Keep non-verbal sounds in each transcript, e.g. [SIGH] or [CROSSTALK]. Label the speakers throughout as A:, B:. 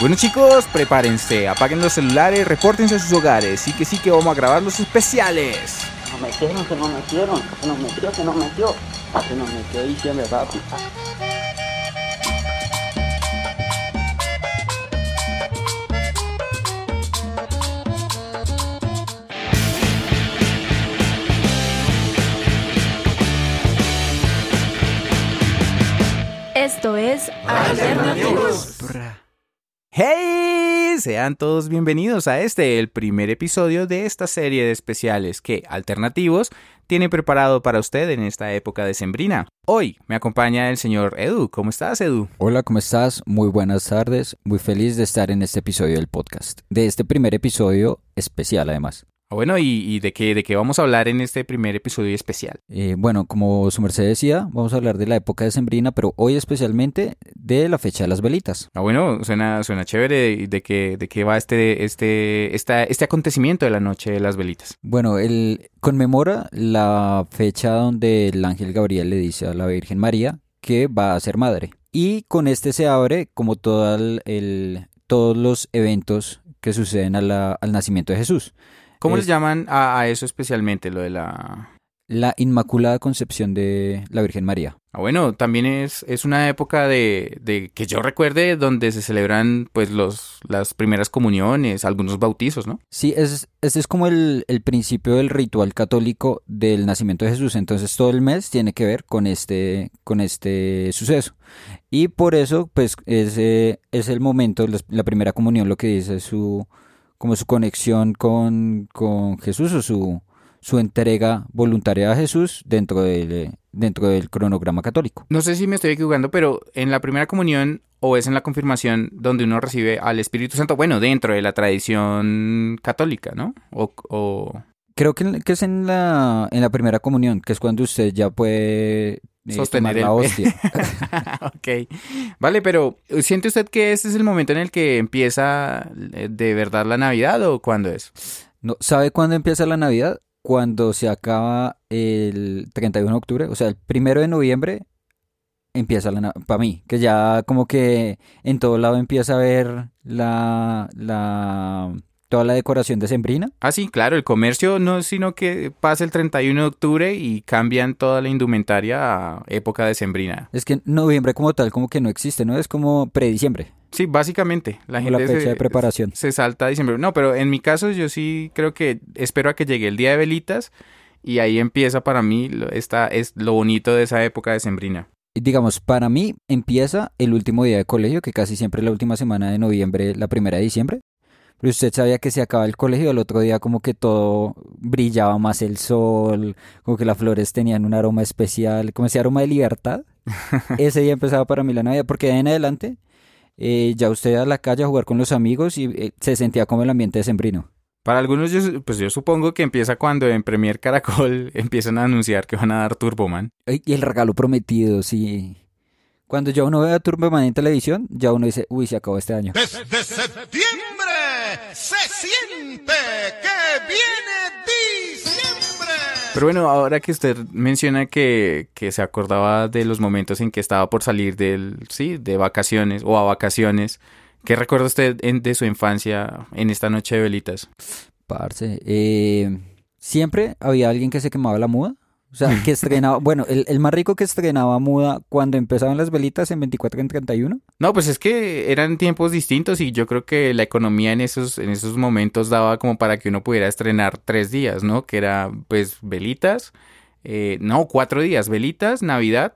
A: Bueno chicos, prepárense, apaguen los celulares, repórtense a sus hogares y que sí que vamos a grabar los especiales.
B: Se nos metieron, se nos metieron, se nos metió, se nos metió. Se nos metió diciembre, papi.
C: Esto es Alternativos.
A: Sean todos bienvenidos a este, el primer episodio de esta serie de especiales que Alternativos tiene preparado para usted en esta época decembrina. Hoy me acompaña el señor Edu. ¿Cómo estás, Edu?
D: Hola, ¿cómo estás? Muy buenas tardes. Muy feliz de estar en este episodio del podcast. De este primer episodio especial, además.
A: Ah, Bueno, ¿y, y de, qué, de qué vamos a hablar en este primer episodio especial?
D: Eh, bueno, como su merced decía, vamos a hablar de la época decembrina, pero hoy especialmente de la fecha de las velitas.
A: Ah, bueno, suena, suena chévere de, qué, de qué va este, este, esta, este acontecimiento de la noche de las velitas.
D: Bueno, él conmemora la fecha donde el ángel Gabriel le dice a la Virgen María que va a ser madre. Y con este se abre como todo el- el- todos los eventos que suceden a la- al nacimiento de Jesús.
A: ¿Cómo
D: Es-
A: les llaman a, a eso especialmente, lo de la...
D: La Inmaculada Concepción de la Virgen María.
A: Ah, bueno, también es, es una época de, de que yo recuerde donde se celebran pues los, las primeras comuniones, algunos bautizos, ¿no?
D: Sí, es, este es como el, el principio del ritual católico del nacimiento de Jesús. Entonces todo el mes tiene que ver con este, con este suceso. Y por eso, pues, es, eh, es el momento, la, la primera comunión, lo que dice su, como su conexión con, con Jesús o su, su entrega voluntaria a Jesús dentro del, eh, dentro del cronograma católico.
A: No sé si me estoy equivocando, pero en la primera comunión o es en la confirmación donde uno recibe al Espíritu Santo, bueno, dentro de la tradición católica, ¿no? O, o
D: Creo que, que es en la, en la primera comunión, que es cuando usted ya puede
A: sostener el...
D: la hostia. [LAUGHS]
A: ok. Vale, pero ¿siente usted que este es el momento en el que empieza eh, de verdad la Navidad o cuándo es?
D: No, ¿Sabe cuándo empieza la Navidad? Cuando se acaba el 31 de octubre, o sea, el primero de noviembre empieza la Navidad. Para mí, que ya como que en todo lado empieza a ver la, la, toda la decoración decembrina.
A: Ah, sí, claro, el comercio no es sino que pasa el 31 de octubre y cambian toda la indumentaria a época decembrina.
D: Es que noviembre como tal como que no existe, ¿no? Es como prediciembre,
A: Sí, básicamente, la
D: como la
A: gente
D: fecha
A: se,
D: de preparación.
A: se salta a diciembre. No, pero en mi caso yo sí creo que espero a que llegue el día de velitas y ahí empieza para mí lo- esta, es lo bonito de esa época decembrina.
D: Y digamos, para mí empieza el último día de colegio, que casi siempre es la última semana de noviembre, la primera de diciembre. Pero usted sabía que se acaba el colegio, al otro día como que todo brillaba más el sol, como que las flores tenían un aroma especial, como ese aroma de libertad. [LAUGHS] Ese día empezaba para mí la Navidad, porque de ahí en adelante eh, ya usted a la calle a jugar con los amigos y eh, se sentía como el ambiente decembrino.
A: Para algunos, yo, pues yo supongo que empieza cuando en Premier Caracol [LAUGHS] empiezan a anunciar que van a dar Turboman.
D: Y el regalo prometido, sí. Cuando ya uno ve a Turboman en televisión, ya uno dice, uy, se acabó este año.
E: Desde septiembre se siente que viene diciembre.
A: Pero bueno, ahora que usted menciona que, que se acordaba de los momentos en que estaba por salir del, sí, de vacaciones o a vacaciones, ¿qué recuerda usted en- de su infancia en esta noche de velitas?
D: Parce, eh, siempre había alguien que se quemaba la muda. O sea, que [LAUGHS] estrenaba, bueno, el, el más rico que estrenaba muda cuando empezaban las velitas en 24 en 31.
A: No, pues es que eran tiempos distintos y yo creo que la economía en esos, en esos momentos daba como para que uno pudiera estrenar tres días, ¿no? Que era pues velitas, eh, no, cuatro días, velitas, Navidad,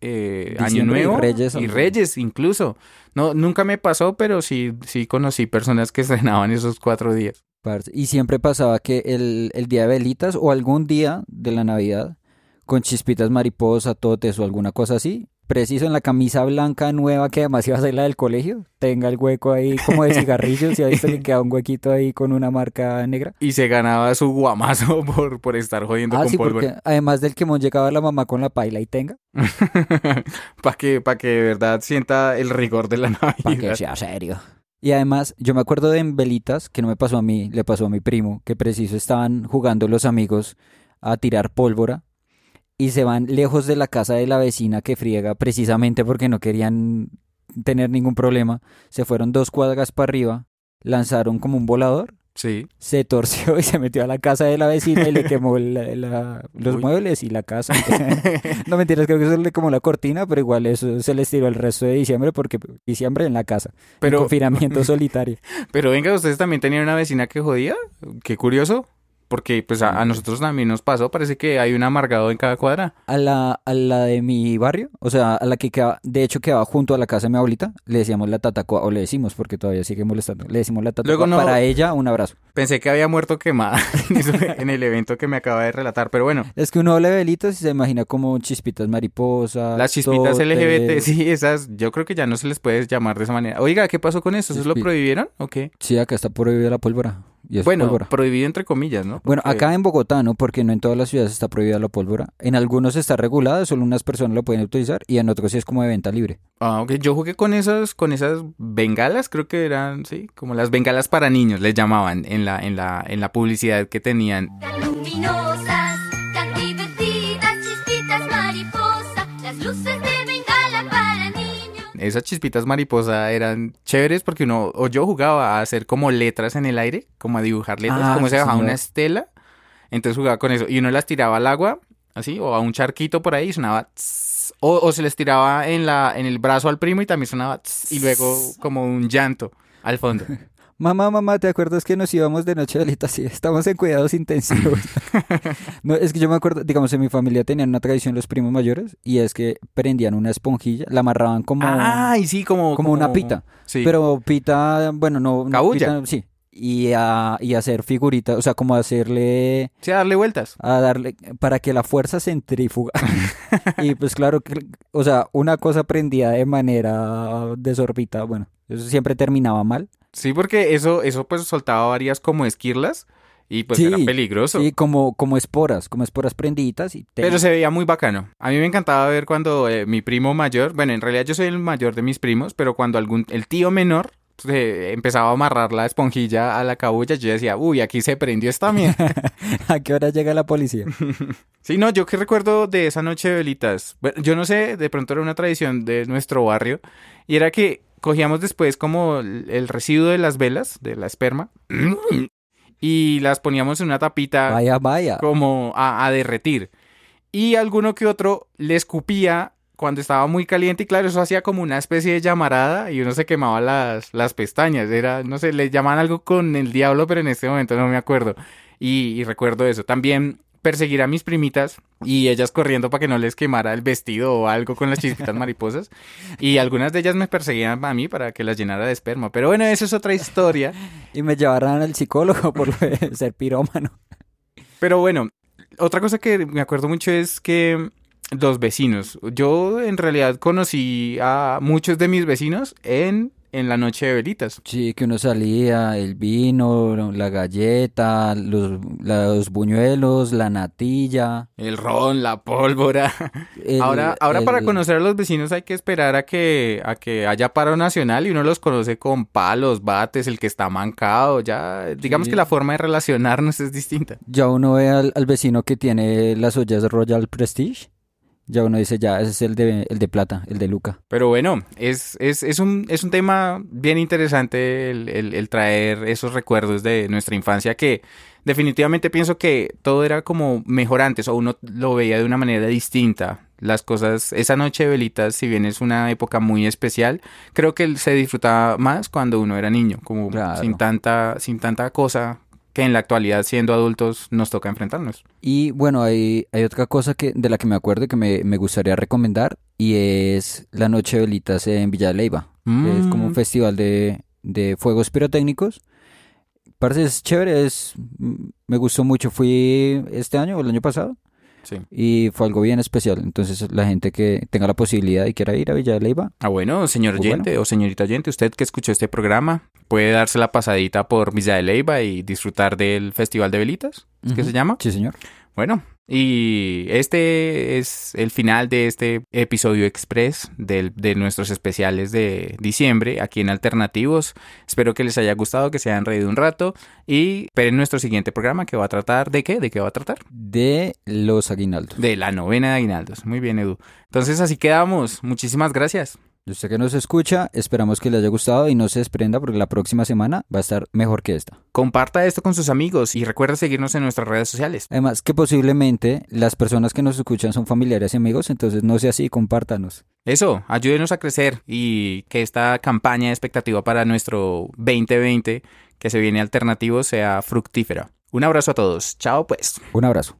A: eh, Año
D: Diciembre y
A: Nuevo
D: Reyes.
A: y Reyes incluso. No, nunca me pasó, pero sí, sí conocí personas que [LAUGHS] estrenaban esos cuatro días.
D: Parce, Y siempre pasaba que el, el día de velitas o algún día de la Navidad, con chispitas mariposa, totes o alguna cosa así, preciso en la camisa blanca nueva que además iba a ser la del colegio, tenga el hueco ahí como de cigarrillos y ha visto que queda un huequito ahí con una marca negra.
A: Y se ganaba su guamazo [LAUGHS] por, por estar jodiendo
D: Ah,
A: con
D: sí, porque además del quemón llegaba la mamá con la paila y tenga, [LAUGHS]
A: para que, pa' que de verdad sienta el rigor de la
D: para que
A: Navidad.
D: sea serio. Y además, yo me acuerdo de en velitas, que no me pasó a mí, le pasó a mi primo, que preciso estaban jugando los amigos a tirar pólvora y se van lejos de la casa de la vecina que friega precisamente porque no querían tener ningún problema. Se fueron dos cuadras para arriba, lanzaron como un volador,
A: Sí.
D: se torció y se metió a la casa de la vecina y le quemó la- la- los
A: Uy.
D: muebles y la casa. [LAUGHS] no mentiras, creo que eso le quemó la cortina, pero igual eso se les tiró el resto de diciembre porque diciembre en la casa. en
A: Pero,
D: confinamiento [LAUGHS] solitario.
A: pero venga, ¿ustedes también tenían una vecina que jodía? Qué curioso. Porque pues a, a nosotros también nos pasó. Parece que hay un amargado en cada cuadra.
D: A la, a la de mi barrio, o sea, a la que quedaba, de hecho quedaba junto a la casa de mi abuelita, le decíamos la tatacoa, o le decimos porque todavía sigue molestando, le decimos la tatacoa.
A: Luego no-
D: Para ella, un abrazo.
A: Pensé que había muerto quemada [LAUGHS] en el evento que me acaba de relatar. Pero bueno,
D: Es que uno habla de velitas y se imagina como chispitas mariposas.
A: las chispitas
D: totes.
A: LGBT, [LAUGHS] sí, esas yo creo que ya no se les puede llamar de esa manera. Oiga, ¿qué pasó con eso? ¿Eso lo prohibieron o qué?
D: Sí, acá está prohibida la pólvora. Y es
A: Bueno,
D: pólvora.
A: prohibido entre comillas, ¿no?
D: Bueno, acá en Bogotá, ¿no? Porque no en todas las ciudades está prohibida la pólvora. En algunos está regulada, solo unas personas lo pueden utilizar y en otros sí es como de venta libre.
A: Ah, ok. Yo jugué con esas, con esas bengalas, creo que eran, sí, como las bengalas para niños, les llamaban en la, en la, en la publicidad que tenían. Esas chispitas mariposa eran chéveres porque uno, o yo jugaba a hacer como letras en el aire, como a dibujar letras,
D: Ah,
A: como se
D: sí,
A: bajaba una estela. Entonces jugaba con eso. Y uno las tiraba al agua, así, o a un charquito por ahí y sonaba tss, o, o se les tiraba en la, en el brazo al primo y también sonaba tss, y luego como un llanto al fondo. [LAUGHS]
D: Mamá, mamá, ¿te acuerdas que nos íbamos de noche velita? Sí, estamos en cuidados intensivos. [LAUGHS] no, es que yo me acuerdo, digamos, en mi familia tenían una tradición los primos mayores y es que prendían una esponjilla, la amarraban como,
A: Ay, sí, como,
D: como una pita.
A: Sí.
D: Pero pita, bueno, no. no
A: Cabulla.
D: pita, sí. Y, a, y hacer figuritas, o sea, como hacerle,
A: Sí, a darle vueltas.
D: a darle, para que la fuerza centrífuga. [LAUGHS] y pues claro, que, o sea, una cosa prendida de manera desorbitada, bueno, eso siempre terminaba mal.
A: Sí, porque eso, eso pues soltaba varias como esquirlas y pues
D: Sí,
A: era peligroso.
D: Sí, como, como esporas, como esporas prendiditas. Y te-
A: Pero se veía muy bacano. A mí me encantaba ver cuando eh, mi primo mayor, bueno, en realidad yo soy el mayor de mis primos, pero cuando algún, el tío menor empezaba a amarrar la esponjilla a la cabulla, yo decía, uy, aquí se prendió esta mierda. [LAUGHS]
D: ¿A qué hora llega la policía? [LAUGHS]
A: sí, no, yo que recuerdo de esa noche de velitas. Bueno, yo no sé, de pronto era una tradición de nuestro barrio, y era que cogíamos después como el residuo de las velas, de la esperma, [CLEARS THROAT] y las poníamos en una tapita
D: Vaya, vaya.
A: como a, a derretir. Y alguno que otro le escupía cuando estaba muy caliente y claro, eso hacía como una especie de llamarada y uno se quemaba las, las pestañas. Era, no sé, le llamaban algo con el diablo, pero en este momento no me acuerdo. Y, y recuerdo eso. También perseguir a mis primitas y ellas corriendo para que no les quemara el vestido o algo con las chispitas [LAUGHS] mariposas. Y algunas de ellas me perseguían a mí para que las llenara de esperma. Pero bueno, eso es otra historia. [LAUGHS]
D: Y me llevarán al psicólogo por ser pirómano.
A: Pero bueno, otra cosa que me acuerdo mucho es que los vecinos. Yo en realidad conocí a muchos de mis vecinos en, en la noche de velitas.
D: Sí, que uno salía, el vino, la galleta, los, los buñuelos, la natilla.
A: El ron, la pólvora.
D: el- [LAUGHS]
A: ahora, ahora para conocer a los vecinos hay que esperar a que, a que haya paro nacional y uno los conoce con palos, bates, el que está mancado. Ya, digamos
D: Sí.
A: que la forma de relacionarnos es distinta.
D: Ya uno ve al, al vecino que tiene las ollas Royal Prestige. Ya uno dice, ya, ese es el de, el de plata, el de Luca.
A: Pero bueno, es, es, es, un, es un tema bien interesante el, el- el traer esos recuerdos de nuestra infancia que definitivamente pienso que todo era como mejor antes o uno lo veía de una manera distinta. Las cosas, esa noche de velitas, si bien es una época muy especial, creo que se disfrutaba más cuando uno era niño, como
D: Claro.
A: sin tanta, sin tanta cosa que en la actualidad siendo adultos nos toca enfrentarnos.
D: Y bueno, hay, hay otra cosa que, de la que me acuerdo y que me, me gustaría recomendar y es la Noche de Velitas en Villa de Leyva. que Es como un
A: Mm.
D: festival de, de fuegos pirotécnicos. Parece es chévere, es, me gustó mucho. Fui este año o el año pasado
A: Sí.
D: y fue algo bien especial. Entonces, la gente que tenga la posibilidad y quiera ir a Villa de Leyva,
A: Ah, bueno, señor
D: Muy
A: oyente o señorita oyente, usted que escuchó este programa puede darse la pasadita por Villa de Leyva y disfrutar del Festival de Velitas, ¿es que se llama?
D: sí, señor.
A: Bueno, y este es el final de este episodio express del- de nuestros especiales de diciembre aquí en Alternativos. Espero que les haya gustado, que se hayan reído un rato y esperen nuestro siguiente programa que va a tratar de qué, de qué va a tratar.
D: De los aguinaldos.
A: De la novena de aguinaldos. Muy bien, Edu. Entonces así quedamos. Muchísimas gracias.
D: Usted que nos escucha, esperamos que le haya gustado y no se desprenda porque la próxima semana va a estar mejor que esta.
A: Comparta esto con sus amigos y recuerda seguirnos en nuestras redes sociales.
D: Además que posiblemente las personas que nos escuchan son familiares y amigos, entonces no sea así, compártanos.
A: Eso, ayúdenos a crecer y que esta campaña de expectativa para nuestro 2020 que se viene alternativo sea fructífera. Un abrazo a todos. Chao pues.
D: Un abrazo.